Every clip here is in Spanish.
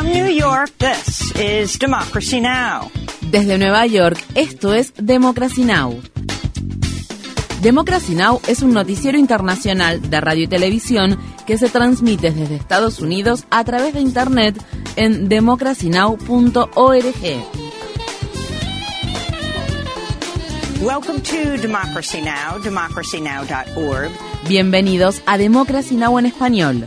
From New York, this is Democracy Now! Desde Nueva York, esto es Democracy Now! Democracy Now! es un noticiero internacional de radio y televisión que se transmite desde Estados Unidos a través de Internet en democracynow.org. Welcome to Democracy Now!, democracynow.org. Bienvenidos a Democracy Now! en español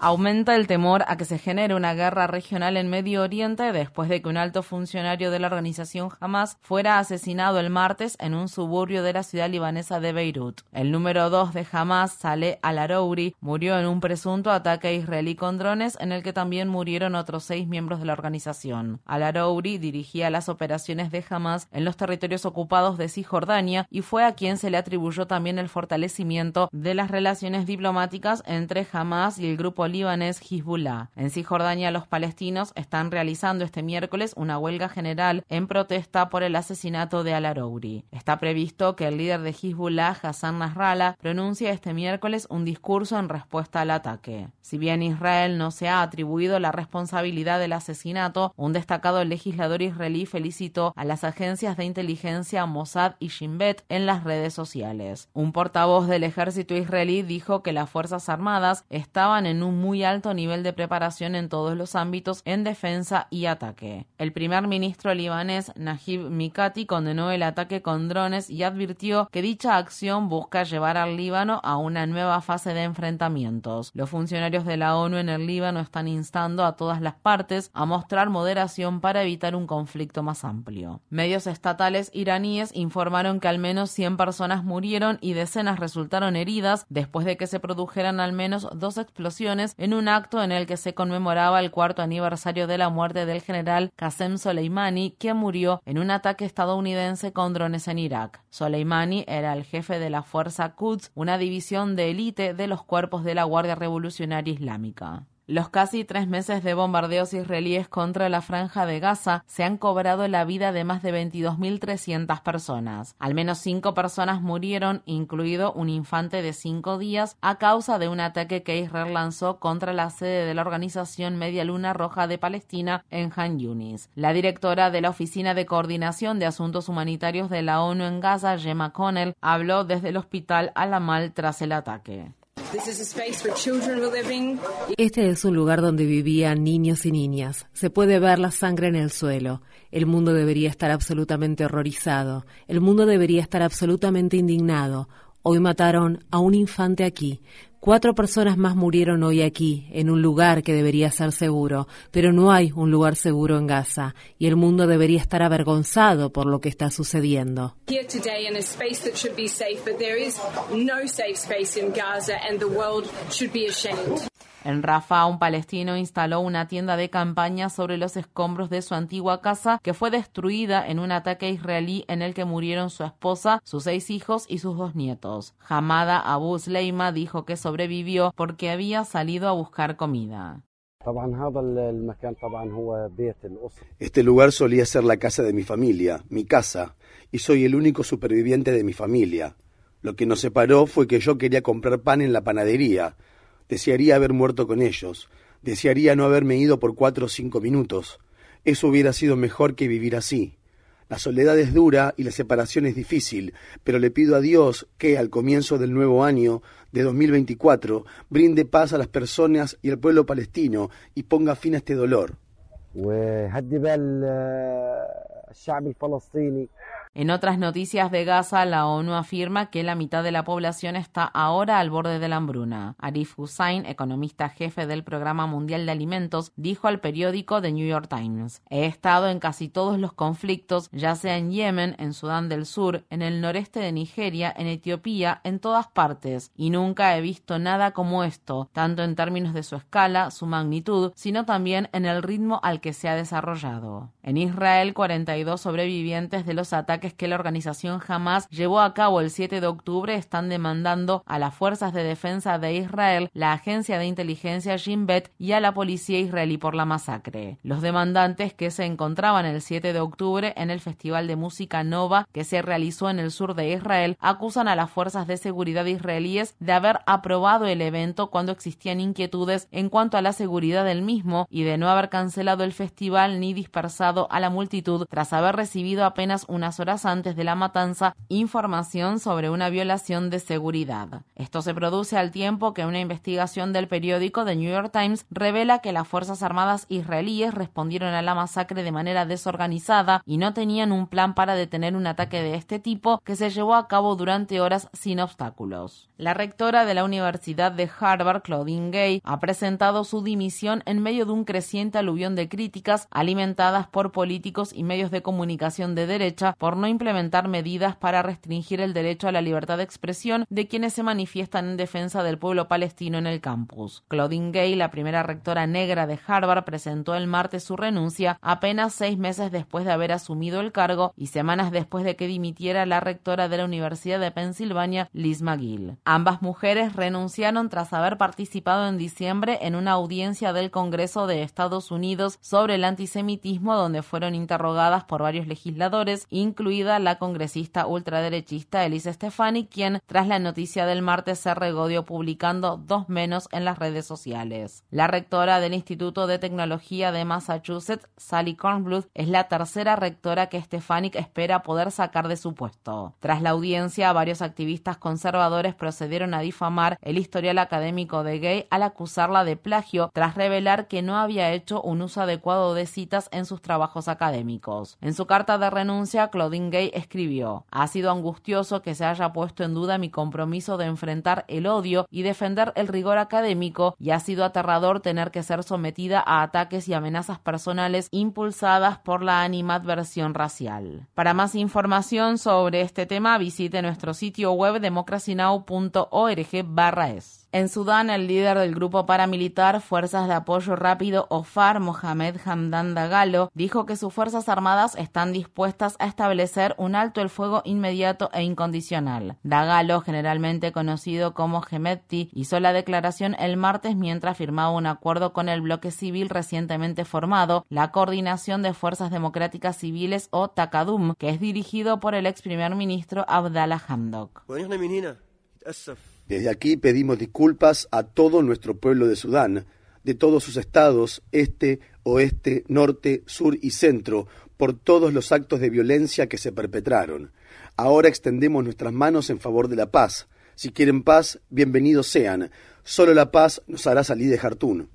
Aumenta el temor a que se genere una guerra regional en Medio Oriente después de que un alto funcionario de la organización Hamas fuera asesinado el martes en un suburbio de la ciudad libanesa de Beirut. El número 2 de Hamas, Saleh al-Arouri, murió en un presunto ataque israelí con drones en el que también murieron otros seis miembros de la organización. Al-Arouri dirigía las operaciones de Hamas en los territorios ocupados de Cisjordania y fue a quien se le atribuyó también el fortalecimiento de las relaciones diplomáticas entre Hamas y el grupo libanés Hezbollah. En Cisjordania, los palestinos están realizando este miércoles una huelga general en protesta por el asesinato de al-Arouri. Está previsto que el líder de Hezbollah, Hassan Nasrallah, pronuncie este miércoles un discurso en respuesta al ataque. Si bien Israel no se ha atribuido la responsabilidad del asesinato, un destacado legislador israelí felicitó a las agencias de inteligencia Mossad y Shin Bet en las redes sociales. Un portavoz del ejército israelí dijo que las Fuerzas Armadas estaban en un muy alto nivel de preparación en todos los ámbitos en defensa y ataque. El primer ministro libanés Najib Mikati condenó el ataque con drones y advirtió que dicha acción busca llevar al Líbano a una nueva fase de enfrentamientos. Los funcionarios de la ONU en el Líbano están instando a todas las partes a mostrar moderación para evitar un conflicto más amplio. Medios estatales iraníes informaron que al menos 100 personas murieron y decenas resultaron heridas después de que se produjeran al menos dos explosiones en un acto en el que se conmemoraba el cuarto aniversario de la muerte del general Qasem Soleimani, que murió en un ataque estadounidense con drones en Irak. Soleimani era el jefe de la Fuerza Quds, una división de élite de los cuerpos de la Guardia Revolucionaria Islámica. Los casi tres meses de bombardeos israelíes contra la franja de Gaza se han cobrado la vida de más de 22.300 personas. Al menos cinco personas murieron, incluido un infante de cinco días, a causa de un ataque que Israel lanzó contra la sede de la organización Media Luna Roja de Palestina en Han Yunis. La directora de la Oficina de Coordinación de Asuntos Humanitarios de la ONU en Gaza, Gemma Connell, habló desde el hospital Alamal tras el ataque. Este es un lugar donde vivían niños y niñas. Se puede ver la sangre en el suelo. El mundo debería estar absolutamente horrorizado. El mundo debería estar absolutamente indignado. Hoy mataron a un infante aquí. Cuatro personas más murieron hoy aquí, en un lugar que debería ser seguro, pero no hay un lugar seguro en Gaza, y el mundo debería estar avergonzado por lo que está sucediendo. En Rafah, un palestino instaló una tienda de campaña sobre los escombros de su antigua casa que fue destruida en un ataque israelí en el que murieron su esposa, sus seis hijos y sus dos nietos. Hamada Abu Sleima dijo que sobrevivió porque había salido a buscar comida. Este lugar solía ser la casa de mi familia, mi casa, y soy el único superviviente de mi familia. Lo que nos separó fue que yo quería comprar pan en la panadería, Desearía haber muerto con ellos. Desearía no haberme ido por cuatro o cinco minutos. Eso hubiera sido mejor que vivir así. La soledad es dura y la separación es difícil, pero le pido a Dios que al comienzo del nuevo año de 2024 brinde paz a las personas y al pueblo palestino y ponga fin a este dolor. En otras noticias de Gaza, la ONU afirma que la mitad de la población está ahora al borde de la hambruna. Arif Hussain, economista jefe del Programa Mundial de Alimentos, dijo al periódico The New York Times, He estado en casi todos los conflictos, ya sea en Yemen, en Sudán del Sur, en el noreste de Nigeria, en Etiopía, en todas partes, y nunca he visto nada como esto, tanto en términos de su escala, su magnitud, sino también en el ritmo al que se ha desarrollado. En Israel, 42 sobrevivientes de los ataques que la organización Hamas llevó a cabo el 7 de octubre están demandando a las fuerzas de defensa de Israel, la agencia de inteligencia Shin Bet y a la policía israelí por la masacre. Los demandantes que se encontraban el 7 de octubre en el Festival de Música Nova que se realizó en el sur de Israel acusan a las fuerzas de seguridad israelíes de haber aprobado el evento cuando existían inquietudes en cuanto a la seguridad del mismo y de no haber cancelado el festival ni dispersado a la multitud tras haber recibido apenas unas horas antes de la matanza información sobre una violación de seguridad. Esto se produce al tiempo que una investigación del periódico The New York Times revela que las Fuerzas Armadas israelíes respondieron a la masacre de manera desorganizada y no tenían un plan para detener un ataque de este tipo que se llevó a cabo durante horas sin obstáculos. La rectora de la Universidad de Harvard, Claudine Gay, ha presentado su dimisión en medio de un creciente aluvión de críticas alimentadas por políticos y medios de comunicación de derecha por no implementar medidas para restringir el derecho a la libertad de expresión de quienes se manifiestan en defensa del pueblo palestino en el campus. Claudine Gay, la primera rectora negra de Harvard, presentó el martes su renuncia apenas seis meses después de haber asumido el cargo y semanas después de que dimitiera la rectora de la Universidad de Pensilvania, Liz McGill. Ambas mujeres renunciaron tras haber participado en diciembre en una audiencia del Congreso de Estados Unidos sobre el antisemitismo donde fueron interrogadas por varios legisladores, la congresista ultraderechista Elise Stefani, quien, tras la noticia del martes, se regodeó publicando dos menos en las redes sociales. La rectora del Instituto de Tecnología de Massachusetts, Sally Kornbluth, es la tercera rectora que Stefanik espera poder sacar de su puesto. Tras la audiencia, varios activistas conservadores procedieron a difamar el historial académico de Gay al acusarla de plagio tras revelar que no había hecho un uso adecuado de citas en sus trabajos académicos. En su carta de renuncia, Claudine Gay escribió: Ha sido angustioso que se haya puesto en duda mi compromiso de enfrentar el odio y defender el rigor académico, y ha sido aterrador tener que ser sometida a ataques y amenazas personales impulsadas por la animadversión racial. Para más información sobre este tema, visite nuestro sitio web democracynow.org/es. En Sudán, el líder del grupo paramilitar Fuerzas de Apoyo Rápido OFAR, Mohamed Hamdan Dagalo, dijo que sus Fuerzas Armadas están dispuestas a establecer un alto el fuego inmediato e incondicional. Dagalo, generalmente conocido como Hemedti, hizo la declaración el martes mientras firmaba un acuerdo con el bloque civil recientemente formado, la Coordinación de Fuerzas Democráticas Civiles o TACADUM, que es dirigido por el ex primer ministro Abdallah Hamdok. Desde aquí pedimos disculpas a todo nuestro pueblo de Sudán, de todos sus estados, este, oeste, norte, sur y centro, por todos los actos de violencia que se perpetraron. Ahora extendemos nuestras manos en favor de la paz. Si quieren paz, bienvenidos sean. Solo la paz nos hará salir de Jartún.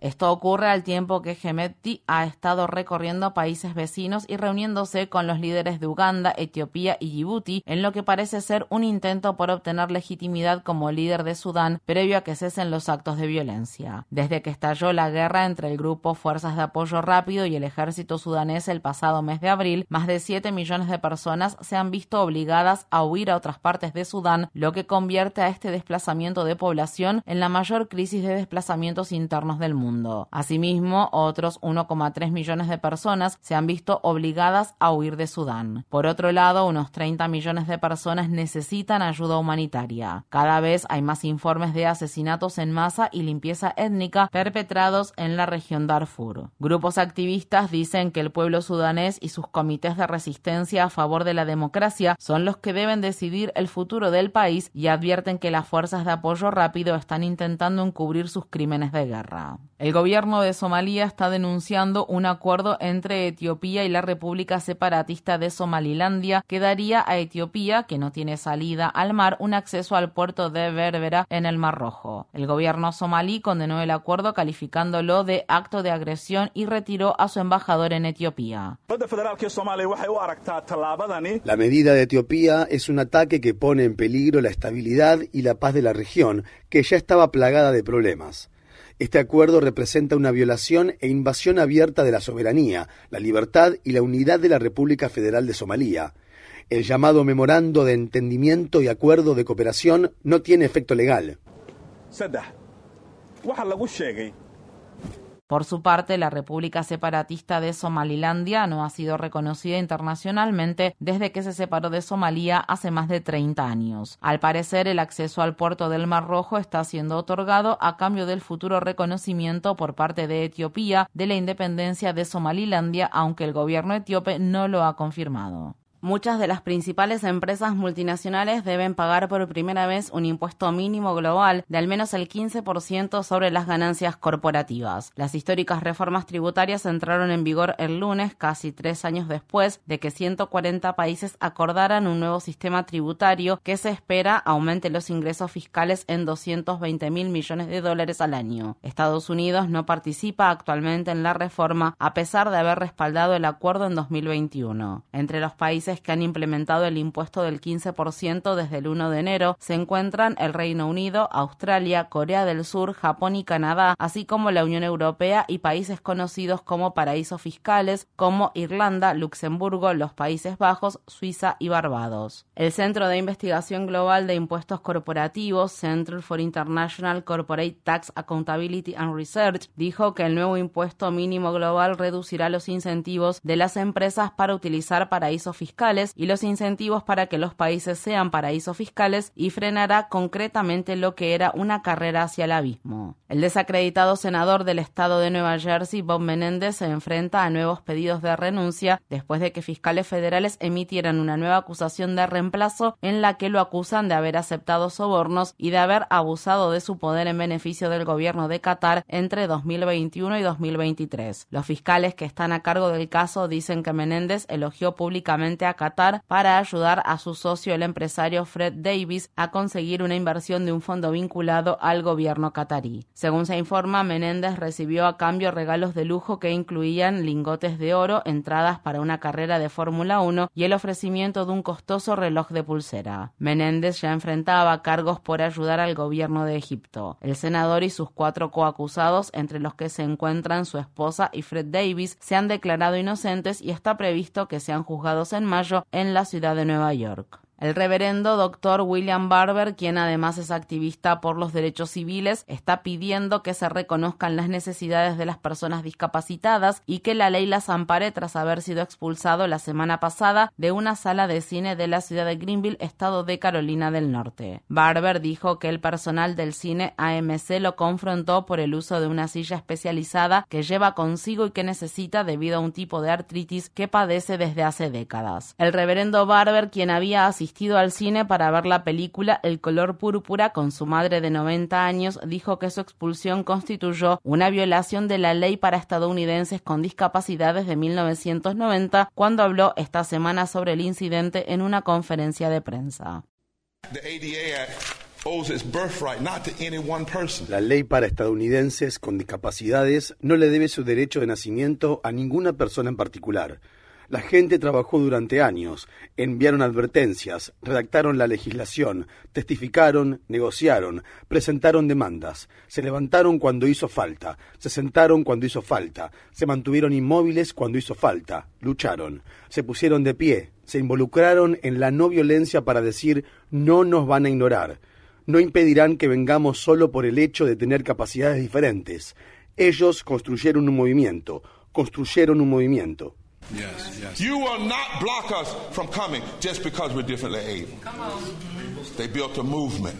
Esto ocurre al tiempo que Gemetti ha estado recorriendo países vecinos y reuniéndose con los líderes de Uganda, Etiopía y Djibouti en lo que parece ser un intento por obtener legitimidad como líder de Sudán previo a que cesen los actos de violencia. Desde que estalló la guerra entre el grupo Fuerzas de Apoyo Rápido y el ejército sudanés el pasado mes de abril, más de 7 millones de personas se han visto obligadas a huir a otras partes de Sudán, lo que convierte a este desplazamiento de población en la mayor crisis de desplazamientos internos del mundo. Asimismo, otros 1,3 millones de personas se han visto obligadas a huir de Sudán. Por otro lado, unos 30 millones de personas necesitan ayuda humanitaria. Cada vez hay más informes de asesinatos en masa y limpieza étnica perpetrados en la región Darfur. Grupos activistas dicen que el pueblo sudanés y sus comités de resistencia a favor de la democracia son los que deben decidir el futuro del país y advierten que las fuerzas de apoyo rápido están intentando encubrir sus crímenes de guerra. El gobierno de Somalia está denunciando un acuerdo entre Etiopía y la República Separatista de Somalilandia que daría a Etiopía, que no tiene salida al mar, un acceso al puerto de Berbera en el Mar Rojo. El gobierno somalí condenó el acuerdo calificándolo de acto de agresión y retiró a su embajador en Etiopía. La medida de Etiopía es un ataque que pone en peligro la estabilidad y la paz de la región, que ya estaba plagada de problemas. Este acuerdo representa una violación e invasión abierta de la soberanía, la libertad y la unidad de la República Federal de Somalia. El llamado Memorando de Entendimiento y Acuerdo de Cooperación no tiene efecto legal. Por su parte, la República Separatista de Somalilandia no ha sido reconocida internacionalmente desde que se separó de Somalia hace más de 30 años. Al parecer, el acceso al puerto del Mar Rojo está siendo otorgado a cambio del futuro reconocimiento por parte de Etiopía de la independencia de Somalilandia, aunque el gobierno etíope no lo ha confirmado. Muchas de las principales empresas multinacionales deben pagar por primera vez un impuesto mínimo global de al menos el 15% sobre las ganancias corporativas. Las históricas reformas tributarias entraron en vigor el lunes, casi tres años después de que 140 países acordaran un nuevo sistema tributario que se espera aumente los ingresos fiscales en 220 mil millones de dólares al año. Estados Unidos no participa actualmente en la reforma a pesar de haber respaldado el acuerdo en 2021. Entre los países que han implementado el impuesto del 15% desde el 1 de enero se encuentran el Reino Unido, Australia, Corea del Sur, Japón y Canadá, así como la Unión Europea y países conocidos como paraísos fiscales como Irlanda, Luxemburgo, los Países Bajos, Suiza y Barbados. El Centro de Investigación Global de Impuestos Corporativos, Center for International Corporate Tax Accountability and Research, dijo que el nuevo impuesto mínimo global reducirá los incentivos de las empresas para utilizar paraísos fiscales y los incentivos para que los países sean paraísos fiscales y frenará concretamente lo que era una carrera hacia el abismo. El desacreditado senador del estado de Nueva Jersey, Bob Menéndez, se enfrenta a nuevos pedidos de renuncia después de que fiscales federales emitieran una nueva acusación de reemplazo en la que lo acusan de haber aceptado sobornos y de haber abusado de su poder en beneficio del gobierno de Qatar entre 2021 y 2023. Los fiscales que están a cargo del caso dicen que Menéndez elogió públicamente a Qatar para ayudar a su socio, el empresario Fred Davis, a conseguir una inversión de un fondo vinculado al gobierno qatarí. Según se informa, Menéndez recibió a cambio regalos de lujo que incluían lingotes de oro, entradas para una carrera de Fórmula 1 y el ofrecimiento de un costoso reloj de pulsera. Menéndez ya enfrentaba cargos por ayudar al gobierno de Egipto. El senador y sus cuatro coacusados, entre los que se encuentran su esposa y Fred Davis, se han declarado inocentes y está previsto que sean juzgados en en la ciudad de Nueva York. El reverendo doctor William Barber, quien además es activista por los derechos civiles, está pidiendo que se reconozcan las necesidades de las personas discapacitadas y que la ley las ampare tras haber sido expulsado la semana pasada de una sala de cine de la ciudad de Greenville, estado de Carolina del Norte. Barber dijo que el personal del cine AMC lo confrontó por el uso de una silla especializada que lleva consigo y que necesita debido a un tipo de artritis que padece desde hace décadas. El reverendo Barber, quien había asistido al cine para ver la película El color púrpura con su madre de 90 años, dijo que su expulsión constituyó una violación de la ley para estadounidenses con discapacidades de 1990 cuando habló esta semana sobre el incidente en una conferencia de prensa. La ley para estadounidenses con discapacidades no le debe su derecho de nacimiento a ninguna persona en particular. La gente trabajó durante años, enviaron advertencias, redactaron la legislación, testificaron, negociaron, presentaron demandas, se levantaron cuando hizo falta, se sentaron cuando hizo falta, se mantuvieron inmóviles cuando hizo falta, lucharon, se pusieron de pie, se involucraron en la no violencia para decir no nos van a ignorar, no impedirán que vengamos solo por el hecho de tener capacidades diferentes. Ellos construyeron un movimiento, construyeron un movimiento. Yes, yes. You will not block us from coming just because we're differently able. They built a movement.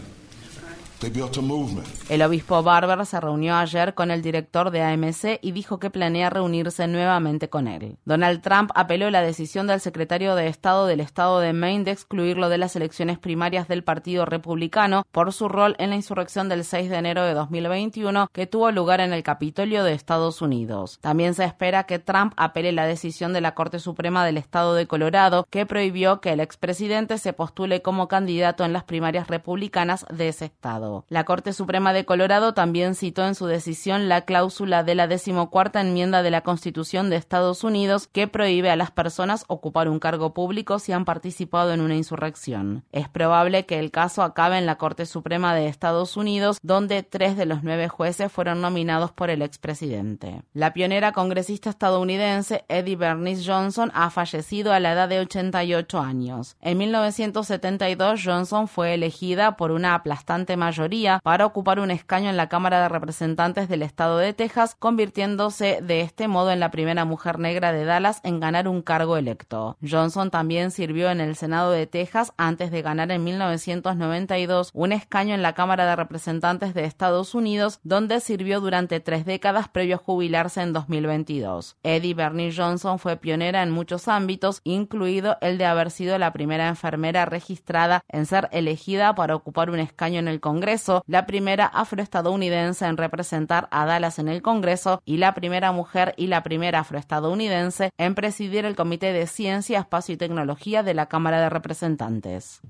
El obispo Barber se reunió ayer con el director de AMC y dijo que planea reunirse nuevamente con él. Donald Trump apeló la decisión del secretario de Estado del estado de Maine de excluirlo de las elecciones primarias del Partido Republicano por su rol en la insurrección del 6 de enero de 2021 que tuvo lugar en el Capitolio de Estados Unidos. También se espera que Trump apele la decisión de la Corte Suprema del estado de Colorado que prohibió que el expresidente se postule como candidato en las primarias republicanas de ese estado. La Corte Suprema de Colorado también citó en su decisión la cláusula de la decimocuarta enmienda de la Constitución de Estados Unidos que prohíbe a las personas ocupar un cargo público si han participado en una insurrección. Es probable que el caso acabe en la Corte Suprema de Estados Unidos, donde tres de los nueve jueces fueron nominados por el expresidente. La pionera congresista estadounidense Eddie Bernice Johnson ha fallecido a la edad de 88 años. En 1972 Johnson fue elegida por una aplastante mayoría para ocupar un escaño en la Cámara de Representantes del Estado de Texas, convirtiéndose de este modo en la primera mujer negra de Dallas en ganar un cargo electo. Johnson también sirvió en el Senado de Texas antes de ganar en 1992 un escaño en la Cámara de Representantes de Estados Unidos, donde sirvió durante tres décadas previo a jubilarse en 2022. Eddie Bernie Johnson fue pionera en muchos ámbitos, incluido el de haber sido la primera enfermera registrada en ser elegida para ocupar un escaño en el Congreso, la primera afroestadounidense en representar a Dallas en el Congreso y la primera mujer y la primera afroestadounidense en presidir el Comité de Ciencia, Espacio y Tecnología de la Cámara de Representantes.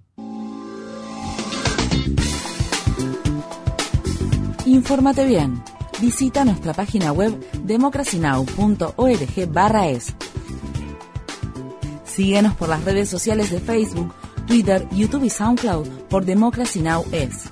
Infórmate bien. Visita nuestra página web democracynow.org/es. Síguenos por las redes sociales de Facebook, Twitter, YouTube y SoundCloud por Democracy Now! es.